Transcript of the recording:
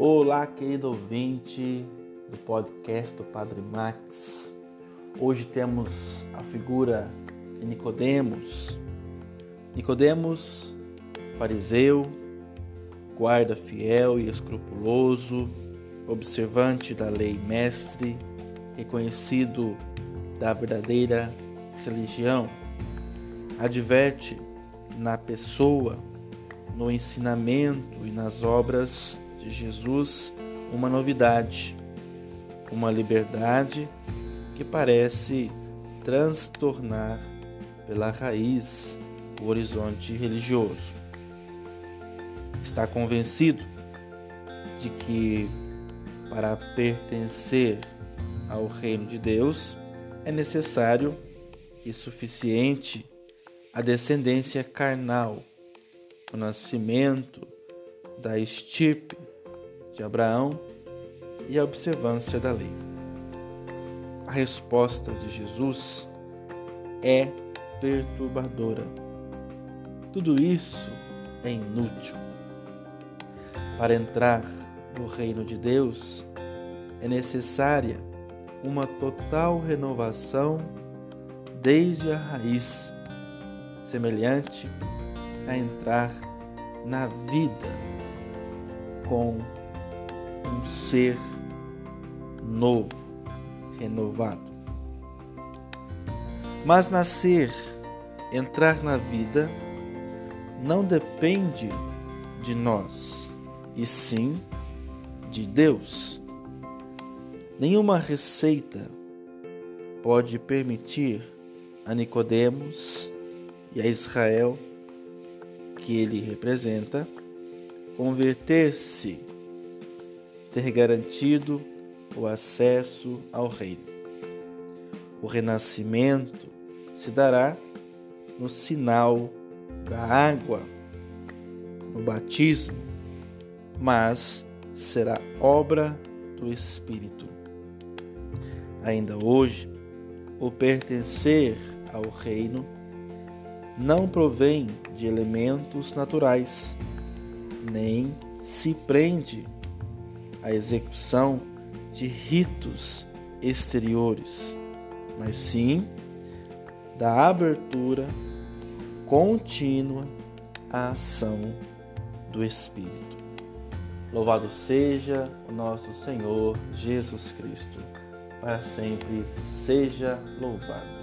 Olá, querido ouvinte do podcast do Padre Max. Hoje temos a figura de Nicodemos. Nicodemos, fariseu, guarda fiel e escrupuloso, observante da lei mestre, reconhecido da verdadeira religião, adverte na pessoa, no ensinamento e nas obras Jesus uma novidade, uma liberdade que parece transtornar pela raiz o horizonte religioso. Está convencido de que para pertencer ao reino de Deus é necessário e suficiente a descendência carnal, o nascimento da estirpe de Abraão e a observância da lei. A resposta de Jesus é perturbadora. Tudo isso é inútil. Para entrar no reino de Deus é necessária uma total renovação desde a raiz, semelhante a entrar na vida com um ser novo, renovado. Mas nascer, entrar na vida, não depende de nós, e sim de Deus. Nenhuma receita pode permitir a Nicodemos e a Israel que ele representa converter-se ter garantido o acesso ao reino. O renascimento se dará no sinal da água, no batismo, mas será obra do Espírito. Ainda hoje, o pertencer ao reino não provém de elementos naturais, nem se prende a execução de ritos exteriores, mas sim da abertura contínua à ação do Espírito. Louvado seja o nosso Senhor Jesus Cristo, para sempre seja louvado.